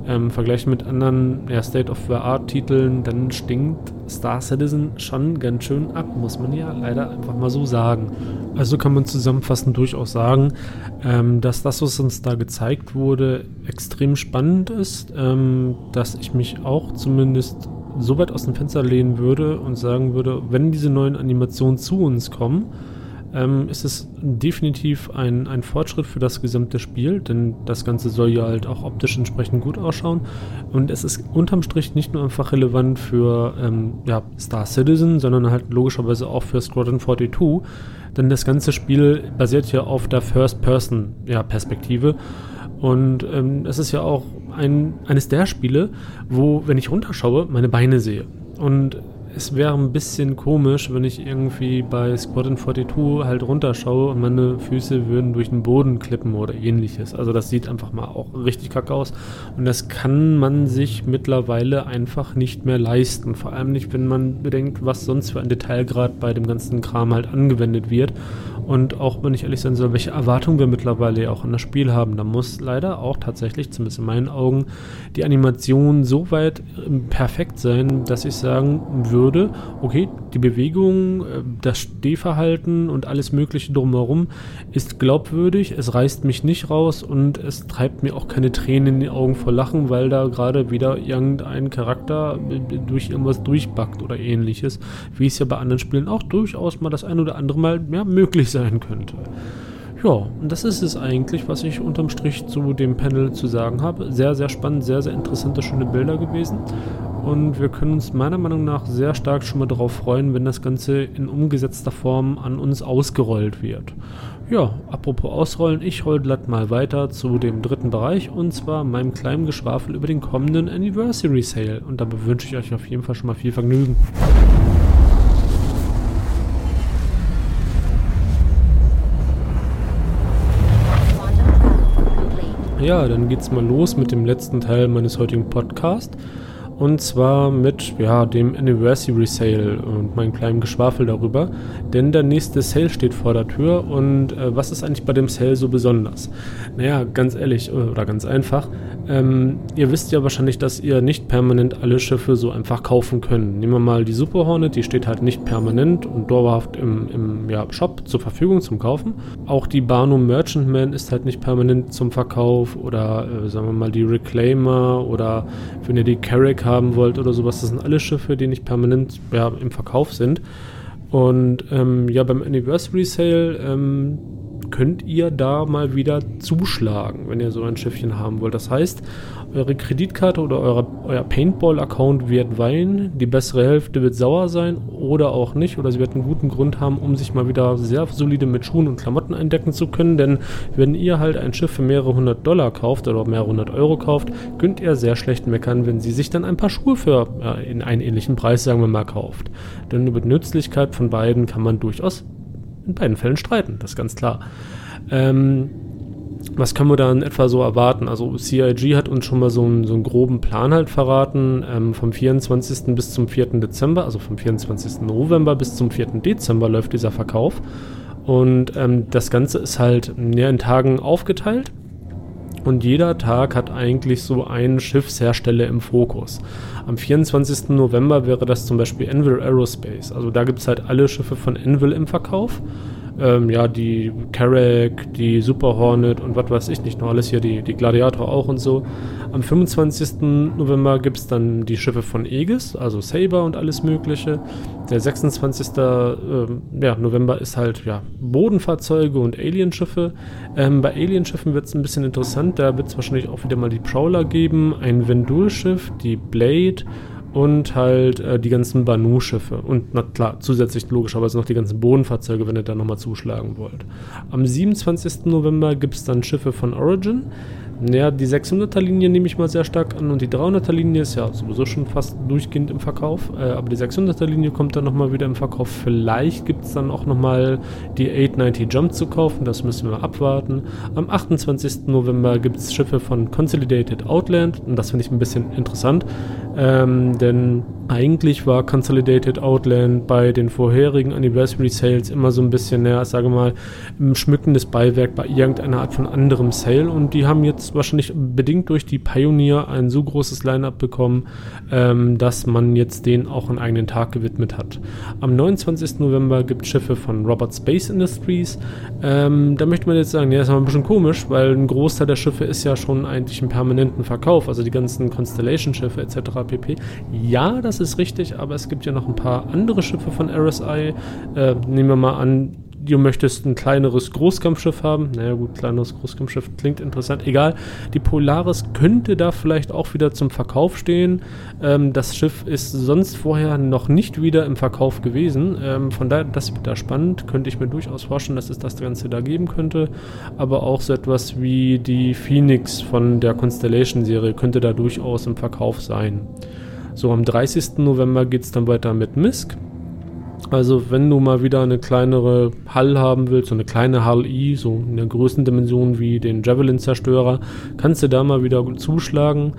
ähm, vergleichen mit anderen ja, State-of-the-Art-Titeln, dann stinkt Star Citizen schon ganz schön ab, muss man ja leider einfach mal so sagen. Also kann man zusammenfassend durchaus sagen, ähm, dass das, was uns da gezeigt wurde, extrem spannend ist, ähm, dass ich mich auch zumindest so weit aus dem Fenster lehnen würde und sagen würde, wenn diese neuen Animationen zu uns kommen, ähm, ist es definitiv ein, ein Fortschritt für das gesamte Spiel, denn das Ganze soll ja halt auch optisch entsprechend gut ausschauen. Und es ist unterm Strich nicht nur einfach relevant für ähm, ja, Star Citizen, sondern halt logischerweise auch für Squadron 42, denn das ganze Spiel basiert ja auf der First-Person-Perspektive. Ja, und ähm, es ist ja auch ein, eines der Spiele, wo, wenn ich runterschaue, meine Beine sehe. Und es wäre ein bisschen komisch, wenn ich irgendwie bei Squadron 42 halt runterschaue und meine Füße würden durch den Boden klippen oder ähnliches. Also das sieht einfach mal auch richtig kacke aus. Und das kann man sich mittlerweile einfach nicht mehr leisten. Vor allem nicht, wenn man bedenkt, was sonst für ein Detailgrad bei dem ganzen Kram halt angewendet wird. Und auch wenn ich ehrlich sein soll, welche Erwartungen wir mittlerweile auch an das Spiel haben, da muss leider auch tatsächlich, zumindest in meinen Augen, die Animation so weit ähm, perfekt sein, dass ich sagen würde, okay, die Bewegung, äh, das Stehverhalten und alles Mögliche drumherum ist glaubwürdig, es reißt mich nicht raus und es treibt mir auch keine Tränen in die Augen vor Lachen, weil da gerade wieder irgendein Charakter äh, durch irgendwas durchbackt oder ähnliches, wie es ja bei anderen Spielen auch durchaus mal das ein oder andere Mal ja, möglich sein sein könnte. Ja, und das ist es eigentlich, was ich unterm Strich zu dem Panel zu sagen habe. Sehr, sehr spannend, sehr, sehr interessante, schöne Bilder gewesen. Und wir können uns meiner Meinung nach sehr stark schon mal darauf freuen, wenn das Ganze in umgesetzter Form an uns ausgerollt wird. Ja, apropos ausrollen, ich roll glatt mal weiter zu dem dritten Bereich und zwar meinem kleinen Geschwafel über den kommenden Anniversary Sale. Und dabei wünsche ich euch auf jeden Fall schon mal viel Vergnügen. Ja, dann geht's mal los mit dem letzten Teil meines heutigen Podcasts. Und zwar mit ja, dem Anniversary Sale und meinem kleinen Geschwafel darüber. Denn der nächste Sale steht vor der Tür. Und äh, was ist eigentlich bei dem Sale so besonders? Naja, ganz ehrlich oder ganz einfach. Ähm, ihr wisst ja wahrscheinlich, dass ihr nicht permanent alle Schiffe so einfach kaufen könnt. Nehmen wir mal die Super Hornet, die steht halt nicht permanent und dauerhaft im, im ja, Shop zur Verfügung zum Kaufen. Auch die Barnum Merchantman ist halt nicht permanent zum Verkauf. Oder äh, sagen wir mal die Reclaimer oder wenn ihr die Carrack haben wollt oder sowas. Das sind alle Schiffe, die nicht permanent ja, im Verkauf sind. Und ähm, ja, beim Anniversary Sale ähm, könnt ihr da mal wieder zuschlagen, wenn ihr so ein Schiffchen haben wollt. Das heißt, eure Kreditkarte oder eure, euer Paintball-Account wird weinen, die bessere Hälfte wird sauer sein oder auch nicht, oder sie wird einen guten Grund haben, um sich mal wieder sehr solide mit Schuhen und Klamotten eindecken zu können, denn wenn ihr halt ein Schiff für mehrere hundert Dollar kauft oder mehrere hundert Euro kauft, könnt ihr sehr schlecht meckern, wenn sie sich dann ein paar Schuhe für ja, in einen ähnlichen Preis, sagen wir mal, kauft. Denn über die Nützlichkeit von beiden kann man durchaus in beiden Fällen streiten, das ist ganz klar. Ähm, was können wir dann etwa so erwarten? Also CIG hat uns schon mal so einen, so einen groben Plan halt verraten, ähm, vom 24. bis zum 4. Dezember, also vom 24. November bis zum 4. Dezember läuft dieser Verkauf. Und ähm, das Ganze ist halt ja, in Tagen aufgeteilt. Und jeder Tag hat eigentlich so einen Schiffshersteller im Fokus. Am 24. November wäre das zum Beispiel Envil Aerospace. Also da gibt es halt alle Schiffe von Envil im Verkauf ähm, ja, die Carrack, die Super Hornet und was weiß ich nicht noch alles hier, die, die Gladiator auch und so. Am 25. November gibt es dann die Schiffe von Aegis, also Saber und alles mögliche. Der 26. Ähm, ja, November ist halt ja, Bodenfahrzeuge und Alienschiffe. Ähm, bei Alienschiffen wird es ein bisschen interessant, da wird es wahrscheinlich auch wieder mal die Prowler geben, ein Vendul-Schiff, die Blade und halt äh, die ganzen Banu-Schiffe und na klar, zusätzlich logischerweise noch die ganzen Bodenfahrzeuge, wenn ihr da nochmal zuschlagen wollt. Am 27. November gibt es dann Schiffe von Origin. Ja, die 600er Linie nehme ich mal sehr stark an und die 300er Linie ist ja sowieso schon fast durchgehend im Verkauf, äh, aber die 600er Linie kommt dann nochmal wieder im Verkauf. Vielleicht gibt es dann auch nochmal die 890 Jump zu kaufen, das müssen wir abwarten. Am 28. November gibt es Schiffe von Consolidated Outland und das finde ich ein bisschen interessant, ähm, denn eigentlich war Consolidated Outland bei den vorherigen Anniversary Sales immer so ein bisschen, naja, sage mal, ein schmückendes Beiwerk bei irgendeiner Art von anderem Sale und die haben jetzt wahrscheinlich bedingt durch die Pioneer ein so großes Line-Up bekommen, ähm, dass man jetzt den auch einen eigenen Tag gewidmet hat. Am 29. November gibt es Schiffe von Robert Space Industries. Ähm, da möchte man jetzt sagen, ja, das ist aber ein bisschen komisch, weil ein Großteil der Schiffe ist ja schon eigentlich im permanenten Verkauf, also die ganzen Constellation-Schiffe etc. pp. Ja, das ist richtig, aber es gibt ja noch ein paar andere Schiffe von RSI. Äh, nehmen wir mal an, du möchtest ein kleineres Großkampfschiff haben. Naja gut, kleineres Großkampfschiff klingt interessant. Egal, die Polaris könnte da vielleicht auch wieder zum Verkauf stehen. Ähm, das Schiff ist sonst vorher noch nicht wieder im Verkauf gewesen. Ähm, von daher, das wird da spannend. Könnte ich mir durchaus vorstellen, dass es das Ganze da geben könnte. Aber auch so etwas wie die Phoenix von der Constellation-Serie könnte da durchaus im Verkauf sein. So, am 30. November geht es dann weiter mit Misk. Also wenn du mal wieder eine kleinere Hull haben willst, so eine kleine Hull E, so in der größten Dimension wie den Javelin-Zerstörer, kannst du da mal wieder zuschlagen.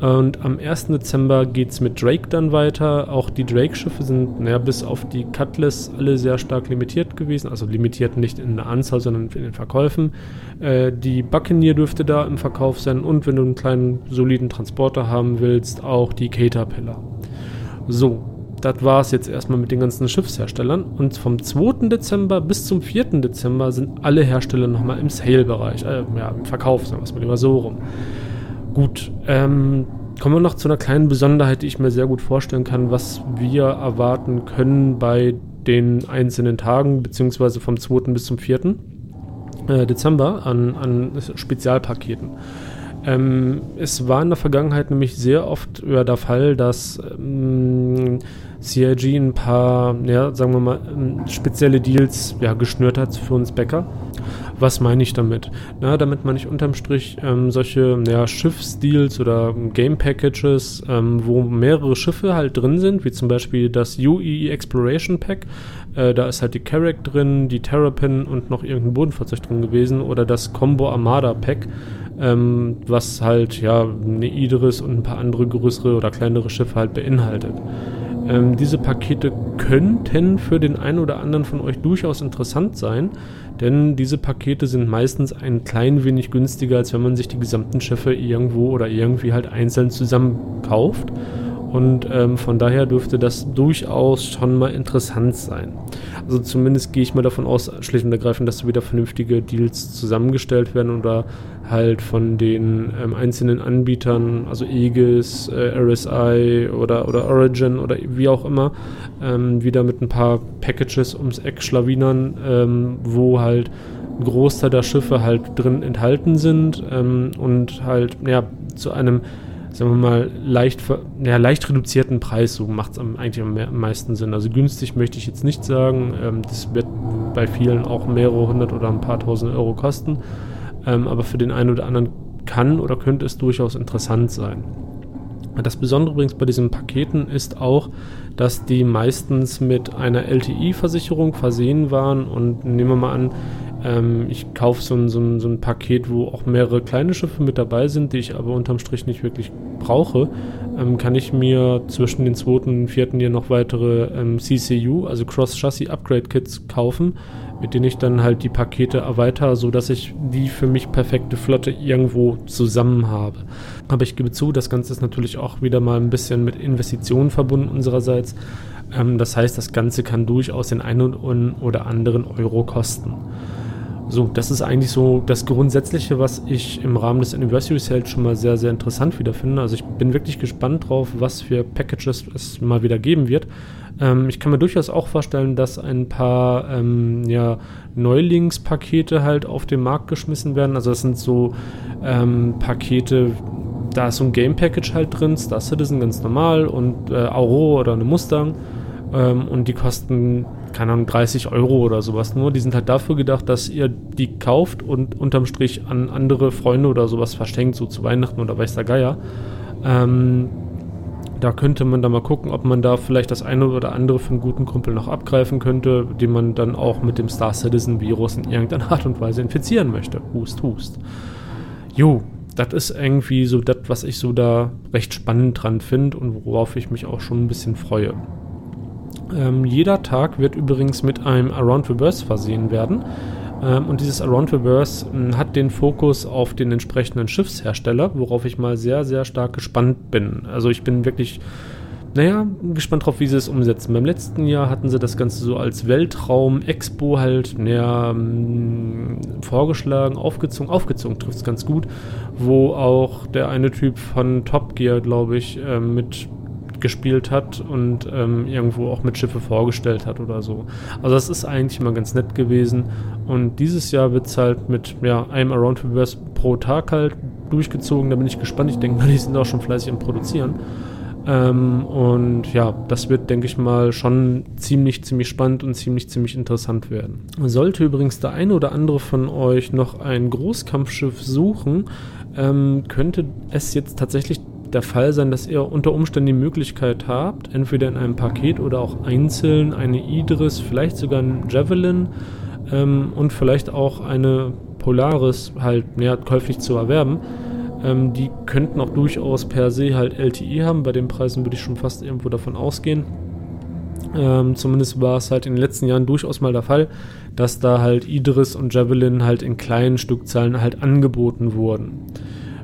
Und am 1. Dezember geht es mit Drake dann weiter. Auch die Drake-Schiffe sind, naja, bis auf die Cutlass alle sehr stark limitiert gewesen. Also limitiert nicht in der Anzahl, sondern in den Verkäufen. Äh, die Buccaneer dürfte da im Verkauf sein. Und wenn du einen kleinen, soliden Transporter haben willst, auch die Caterpillar. So, das war es jetzt erstmal mit den ganzen Schiffsherstellern. Und vom 2. Dezember bis zum 4. Dezember sind alle Hersteller nochmal im Sale-Bereich, äh, ja, im Verkauf, sagen wir es mal lieber so rum. Gut, ähm, kommen wir noch zu einer kleinen Besonderheit, die ich mir sehr gut vorstellen kann, was wir erwarten können bei den einzelnen Tagen, beziehungsweise vom 2. bis zum 4. Äh, Dezember an, an Spezialpaketen. Ähm, es war in der Vergangenheit nämlich sehr oft ja, der Fall, dass ähm, CIG ein paar, ja, sagen wir mal, ähm, spezielle Deals ja, geschnürt hat für uns Bäcker. Was meine ich damit? Na, damit meine ich unterm Strich ähm, solche ja, Schiffsdeals oder Game Packages, ähm, wo mehrere Schiffe halt drin sind, wie zum Beispiel das UE Exploration Pack. Äh, da ist halt die Carrack drin, die Terrapin und noch irgendein Bodenfahrzeug drin gewesen. Oder das Combo Armada Pack, ähm, was halt ja eine Idris und ein paar andere größere oder kleinere Schiffe halt beinhaltet. Ähm, diese Pakete könnten für den einen oder anderen von euch durchaus interessant sein, denn diese Pakete sind meistens ein klein wenig günstiger, als wenn man sich die gesamten Schiffe irgendwo oder irgendwie halt einzeln zusammen kauft. Und ähm, von daher dürfte das durchaus schon mal interessant sein. Also zumindest gehe ich mal davon aus, schlicht und ergreifend, dass wieder vernünftige Deals zusammengestellt werden oder halt von den ähm, einzelnen Anbietern, also Aegis, äh, RSI oder, oder Origin oder wie auch immer, ähm, wieder mit ein paar Packages ums Eck schlawinern, ähm, wo halt ein Großteil der Schiffe halt drin enthalten sind ähm, und halt ja zu einem sagen wir mal, leicht, ja, leicht reduzierten Preis, so macht es eigentlich am, meisten Sinn. Also günstig möchte ich jetzt nicht sagen, ähm, das wird bei vielen auch mehrere hundert oder ein paar tausend Euro kosten, ähm, aber für den einen oder anderen kann oder könnte es durchaus interessant sein. Das Besondere übrigens bei diesen Paketen ist auch, dass die meistens mit einer LTI-Versicherung versehen waren und nehmen wir mal an, ähm, ich kaufe so ein, so, ein, so ein Paket, wo auch mehrere kleine Schiffe mit dabei sind, die ich aber unterm Strich nicht wirklich brauche. Ähm, kann ich mir zwischen den zweiten und vierten Jahr noch weitere ähm, CCU, also Cross-Chassis Upgrade Kits kaufen, mit denen ich dann halt die Pakete erweitere, sodass ich die für mich perfekte Flotte irgendwo zusammen habe. Aber ich gebe zu, das Ganze ist natürlich auch wieder mal ein bisschen mit Investitionen verbunden unsererseits. Ähm, das heißt, das Ganze kann durchaus den einen oder anderen Euro kosten. So, das ist eigentlich so das Grundsätzliche, was ich im Rahmen des Anniversary Sales schon mal sehr, sehr interessant wieder finde. Also ich bin wirklich gespannt drauf, was für Packages es mal wieder geben wird. Ähm, ich kann mir durchaus auch vorstellen, dass ein paar ähm, ja, Neulingspakete halt auf den Markt geschmissen werden. Also das sind so ähm, Pakete, da ist so ein Game Package halt drin, Star Citizen ganz normal und äh, Aurora oder eine Mustang. Ähm, und die kosten keine Ahnung, 30 Euro oder sowas nur. Die sind halt dafür gedacht, dass ihr die kauft und unterm Strich an andere Freunde oder sowas verschenkt, so zu Weihnachten oder weiß der Geier. Ähm, da könnte man dann mal gucken, ob man da vielleicht das eine oder andere für einen guten Kumpel noch abgreifen könnte, den man dann auch mit dem Star Citizen Virus in irgendeiner Art und Weise infizieren möchte. Hust, hust. Jo, das ist irgendwie so das, was ich so da recht spannend dran finde und worauf ich mich auch schon ein bisschen freue. Ähm, jeder Tag wird übrigens mit einem Around Reverse versehen werden. Ähm, und dieses Around Reverse äh, hat den Fokus auf den entsprechenden Schiffshersteller, worauf ich mal sehr, sehr stark gespannt bin. Also ich bin wirklich, naja, gespannt drauf, wie sie es umsetzen. Beim letzten Jahr hatten sie das Ganze so als Weltraum-Expo halt näher ähm, vorgeschlagen, aufgezogen. Aufgezogen trifft es ganz gut, wo auch der eine Typ von Top Gear, glaube ich, äh, mit gespielt hat und ähm, irgendwo auch mit Schiffe vorgestellt hat oder so. Also das ist eigentlich immer ganz nett gewesen. Und dieses Jahr wird es halt mit ja, einem Around Reverse pro Tag halt durchgezogen. Da bin ich gespannt. Ich denke mal, die sind auch schon fleißig am Produzieren. Ähm, und ja, das wird, denke ich mal, schon ziemlich, ziemlich spannend und ziemlich, ziemlich interessant werden. Sollte übrigens der eine oder andere von euch noch ein Großkampfschiff suchen, ähm, könnte es jetzt tatsächlich der Fall sein, dass ihr unter Umständen die Möglichkeit habt, entweder in einem Paket oder auch einzeln eine Idris, vielleicht sogar ein Javelin ähm, und vielleicht auch eine Polaris halt näher käuflich zu erwerben. Ähm, die könnten auch durchaus per se halt LTE haben. Bei den Preisen würde ich schon fast irgendwo davon ausgehen. Ähm, zumindest war es halt in den letzten Jahren durchaus mal der Fall, dass da halt Idris und Javelin halt in kleinen Stückzahlen halt angeboten wurden.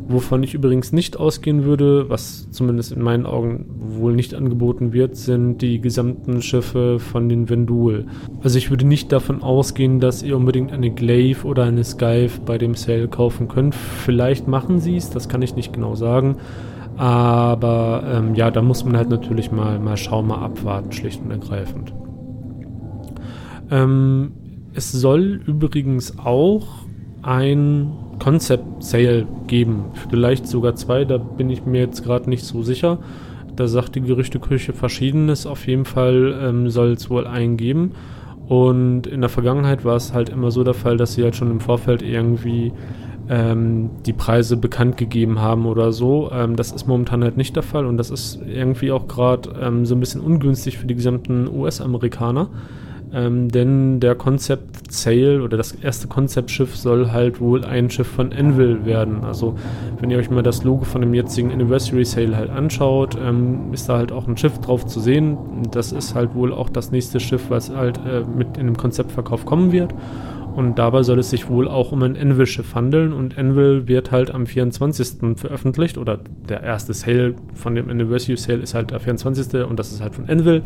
Wovon ich übrigens nicht ausgehen würde, was zumindest in meinen Augen wohl nicht angeboten wird, sind die gesamten Schiffe von den Vendul. Also ich würde nicht davon ausgehen, dass ihr unbedingt eine Glaive oder eine Skype bei dem Sale kaufen könnt. Vielleicht machen sie es, das kann ich nicht genau sagen. Aber ähm, ja, da muss man halt natürlich mal, mal schauen, mal abwarten, schlicht und ergreifend. Ähm, es soll übrigens auch ein Concept Sale geben. Vielleicht sogar zwei, da bin ich mir jetzt gerade nicht so sicher. Da sagt die Gerüchteküche Verschiedenes. Auf jeden Fall ähm, soll es wohl einen geben. Und in der Vergangenheit war es halt immer so der Fall, dass sie halt schon im Vorfeld irgendwie ähm, die Preise bekannt gegeben haben oder so. Ähm, das ist momentan halt nicht der Fall und das ist irgendwie auch gerade ähm, so ein bisschen ungünstig für die gesamten US-Amerikaner. Ähm, denn der Concept Sail oder das erste Konzeptschiff soll halt wohl ein Schiff von Envil werden. Also wenn ihr euch mal das Logo von dem jetzigen Anniversary Sail halt anschaut, ähm, ist da halt auch ein Schiff drauf zu sehen. Das ist halt wohl auch das nächste Schiff, was halt äh, mit in dem Konzeptverkauf kommen wird. Und dabei soll es sich wohl auch um ein Envil-Schiff handeln. Und Envil wird halt am 24. veröffentlicht. Oder der erste Sale von dem Anniversary Sale ist halt der 24. Und das ist halt von Envil.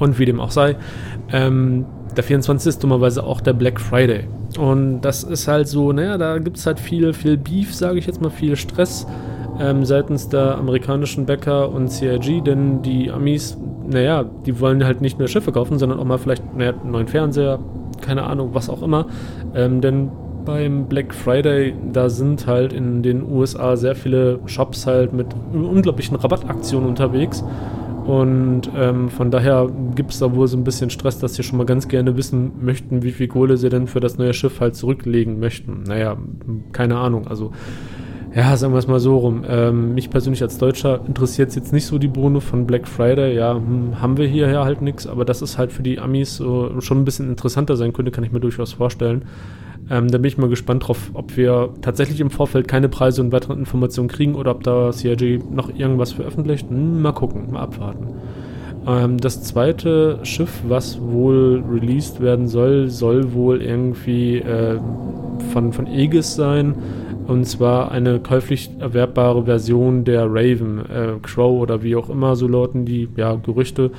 Und wie dem auch sei, ähm, der 24. ist dummerweise auch der Black Friday. Und das ist halt so, naja, da gibt es halt viel, viel Beef, sage ich jetzt mal, viel Stress ähm, seitens der amerikanischen Bäcker und CIG, denn die Amis, naja, die wollen halt nicht nur Schiffe kaufen, sondern auch mal vielleicht naja, einen neuen Fernseher, keine Ahnung, was auch immer. Ähm, denn beim Black Friday, da sind halt in den USA sehr viele Shops halt mit unglaublichen Rabattaktionen unterwegs. Und ähm, von daher gibt es da wohl so ein bisschen Stress, dass sie schon mal ganz gerne wissen möchten, wie viel Kohle sie denn für das neue Schiff halt zurücklegen möchten. Naja, keine Ahnung. Also, ja, sagen wir es mal so rum. Ähm, mich persönlich als Deutscher interessiert es jetzt nicht so die Bohne von Black Friday. Ja, hm, haben wir hierher halt nichts, aber das ist halt für die Amis so schon ein bisschen interessanter sein könnte, kann ich mir durchaus vorstellen. Ähm, da bin ich mal gespannt drauf, ob wir tatsächlich im Vorfeld keine Preise und weitere Informationen kriegen oder ob da CIG noch irgendwas veröffentlicht. Hm, mal gucken, mal abwarten. Ähm, das zweite Schiff, was wohl released werden soll, soll wohl irgendwie äh, von, von Aegis sein. Und zwar eine käuflich erwerbbare Version der Raven, äh, Crow oder wie auch immer, so lauten die ja, Gerüchte.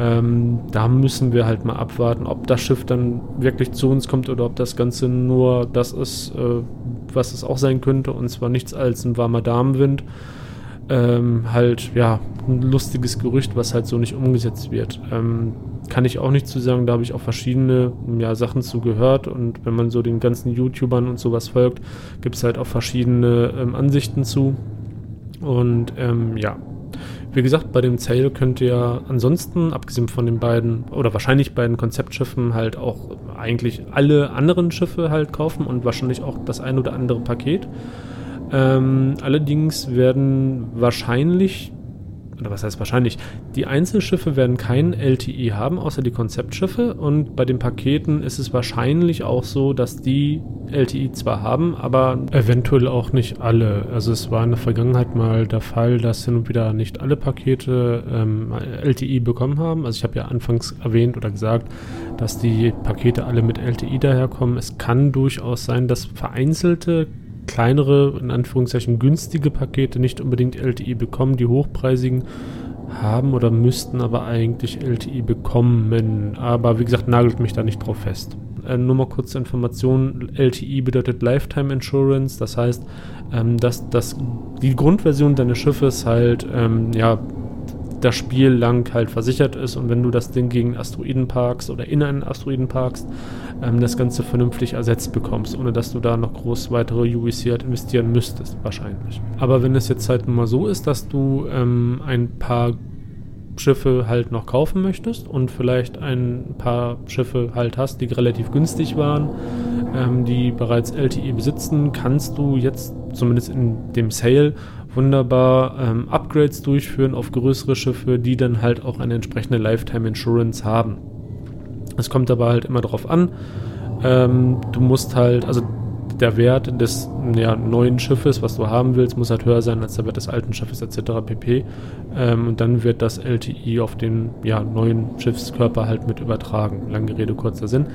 Ähm, da müssen wir halt mal abwarten, ob das Schiff dann wirklich zu uns kommt oder ob das Ganze nur das ist, äh, was es auch sein könnte, und zwar nichts als ein warmer Damenwind. Ähm, halt, ja, ein lustiges Gerücht, was halt so nicht umgesetzt wird. Ähm, kann ich auch nicht zu sagen, da habe ich auch verschiedene ja, Sachen zu gehört und wenn man so den ganzen YouTubern und sowas folgt, gibt es halt auch verschiedene ähm, Ansichten zu. Und ähm, ja, wie gesagt, bei dem Sale könnt ihr ansonsten, abgesehen von den beiden oder wahrscheinlich beiden Konzeptschiffen, halt auch eigentlich alle anderen Schiffe halt kaufen und wahrscheinlich auch das ein oder andere Paket. Ähm, allerdings werden wahrscheinlich oder was heißt wahrscheinlich, die Einzelschiffe werden kein LTI haben, außer die Konzeptschiffe. Und bei den Paketen ist es wahrscheinlich auch so, dass die LTI zwar haben, aber eventuell auch nicht alle. Also es war in der Vergangenheit mal der Fall, dass hin und wieder nicht alle Pakete ähm, LTI bekommen haben. Also ich habe ja anfangs erwähnt oder gesagt, dass die Pakete alle mit LTI daherkommen. Es kann durchaus sein, dass vereinzelte kleinere, in Anführungszeichen günstige Pakete nicht unbedingt LTI bekommen. Die hochpreisigen haben oder müssten aber eigentlich LTI bekommen. Aber wie gesagt, nagelt mich da nicht drauf fest. Äh, nur mal kurze Information: LTI bedeutet Lifetime Insurance. Das heißt, ähm, dass, dass die Grundversion deines Schiffes halt ähm, ja, das Spiel lang halt versichert ist und wenn du das Ding gegen Asteroiden parkst oder in einen Asteroiden parkst, ähm, das Ganze vernünftig ersetzt bekommst, ohne dass du da noch groß weitere UEC halt investieren müsstest, wahrscheinlich. Aber wenn es jetzt halt mal so ist, dass du ähm, ein paar Schiffe halt noch kaufen möchtest und vielleicht ein paar Schiffe halt hast, die relativ günstig waren, ähm, die bereits LTE besitzen, kannst du jetzt zumindest in dem Sale wunderbar ähm, Upgrades durchführen auf größere Schiffe, die dann halt auch eine entsprechende Lifetime Insurance haben. Es kommt aber halt immer darauf an. Ähm, du musst halt, also der Wert des ja, neuen Schiffes, was du haben willst, muss halt höher sein als der Wert des alten Schiffes etc. pp. Ähm, und dann wird das LTI auf den ja, neuen Schiffskörper halt mit übertragen. Lange Rede, kurzer Sinn.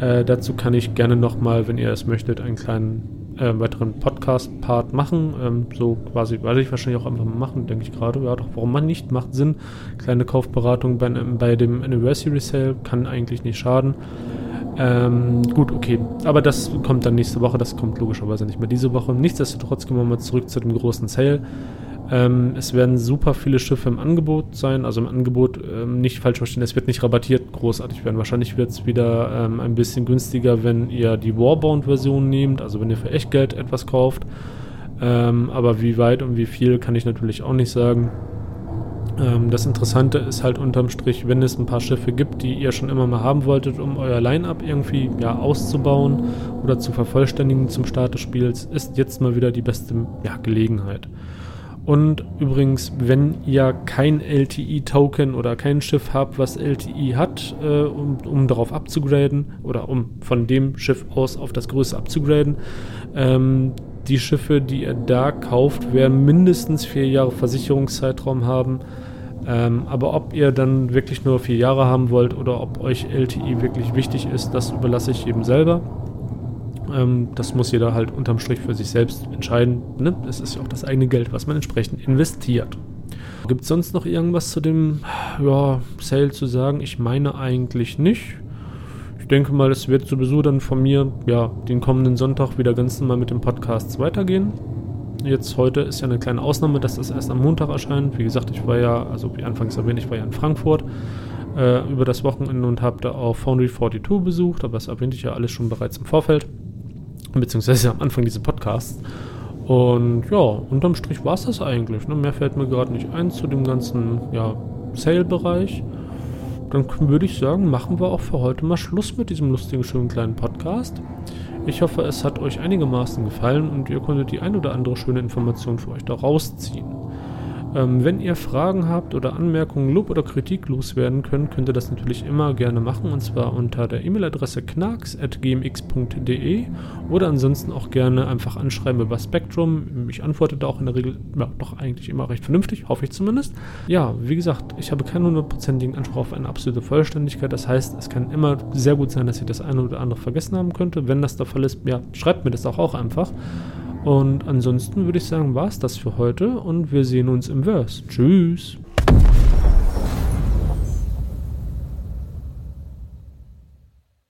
Äh, dazu kann ich gerne nochmal, wenn ihr es möchtet, einen kleinen äh, weiteren Podcast-Part machen. Ähm, so quasi werde ich wahrscheinlich auch einfach mal machen, denke ich gerade. Ja, doch, warum man nicht? Macht Sinn. Kleine Kaufberatung bei, bei dem Anniversary Sale kann eigentlich nicht schaden. Ähm, gut, okay. Aber das kommt dann nächste Woche. Das kommt logischerweise nicht mehr diese Woche. Nichtsdestotrotz gehen wir mal zurück zu dem großen Sale. Ähm, es werden super viele Schiffe im Angebot sein, also im Angebot ähm, nicht falsch verstehen, es wird nicht rabattiert großartig werden. Wahrscheinlich wird es wieder ähm, ein bisschen günstiger, wenn ihr die Warbound-Version nehmt, also wenn ihr für Echtgeld etwas kauft. Ähm, aber wie weit und wie viel kann ich natürlich auch nicht sagen. Ähm, das Interessante ist halt unterm Strich, wenn es ein paar Schiffe gibt, die ihr schon immer mal haben wolltet, um euer Line-Up irgendwie ja, auszubauen oder zu vervollständigen zum Start des Spiels, ist jetzt mal wieder die beste ja, Gelegenheit. Und übrigens, wenn ihr kein LTI-Token oder kein Schiff habt, was LTI hat, äh, um, um darauf abzugraden oder um von dem Schiff aus auf das größte abzugraden, ähm, die Schiffe, die ihr da kauft, werden mindestens vier Jahre Versicherungszeitraum haben. Ähm, aber ob ihr dann wirklich nur vier Jahre haben wollt oder ob euch LTI wirklich wichtig ist, das überlasse ich jedem selber. Ähm, das muss jeder halt unterm Strich für sich selbst entscheiden. Ne? Es ist ja auch das eigene Geld, was man entsprechend investiert. Gibt es sonst noch irgendwas zu dem ja, Sale zu sagen? Ich meine eigentlich nicht. Ich denke mal, es wird sowieso dann von mir ja den kommenden Sonntag wieder ganz normal mit dem Podcast weitergehen. Jetzt heute ist ja eine kleine Ausnahme, dass das erst am Montag erscheint. Wie gesagt, ich war ja, also wie anfangs erwähnt, ich war ja in Frankfurt äh, über das Wochenende und habe da auch Foundry 42 besucht, aber das erwähnte ich ja alles schon bereits im Vorfeld, beziehungsweise am Anfang dieses Podcasts. Und ja, unterm Strich war es das eigentlich. Ne? Mehr fällt mir gerade nicht ein zu dem ganzen ja, Sale-Bereich. Dann würde ich sagen, machen wir auch für heute mal Schluss mit diesem lustigen, schönen kleinen Podcast. Ich hoffe, es hat euch einigermaßen gefallen und ihr konntet die ein oder andere schöne Information für euch da rausziehen. Ähm, wenn ihr Fragen habt oder Anmerkungen, Lob oder Kritik loswerden könnt, könnt ihr das natürlich immer gerne machen und zwar unter der E-Mail-Adresse knarks.gmx.de oder ansonsten auch gerne einfach anschreiben über Spectrum. Ich antworte da auch in der Regel ja, doch eigentlich immer recht vernünftig, hoffe ich zumindest. Ja, wie gesagt, ich habe keinen hundertprozentigen Anspruch auf eine absolute Vollständigkeit. Das heißt, es kann immer sehr gut sein, dass ich das eine oder andere vergessen haben könnte. Wenn das der Fall ist, ja, schreibt mir das auch, auch einfach. Und ansonsten würde ich sagen, war es das für heute und wir sehen uns im Verse. Tschüss.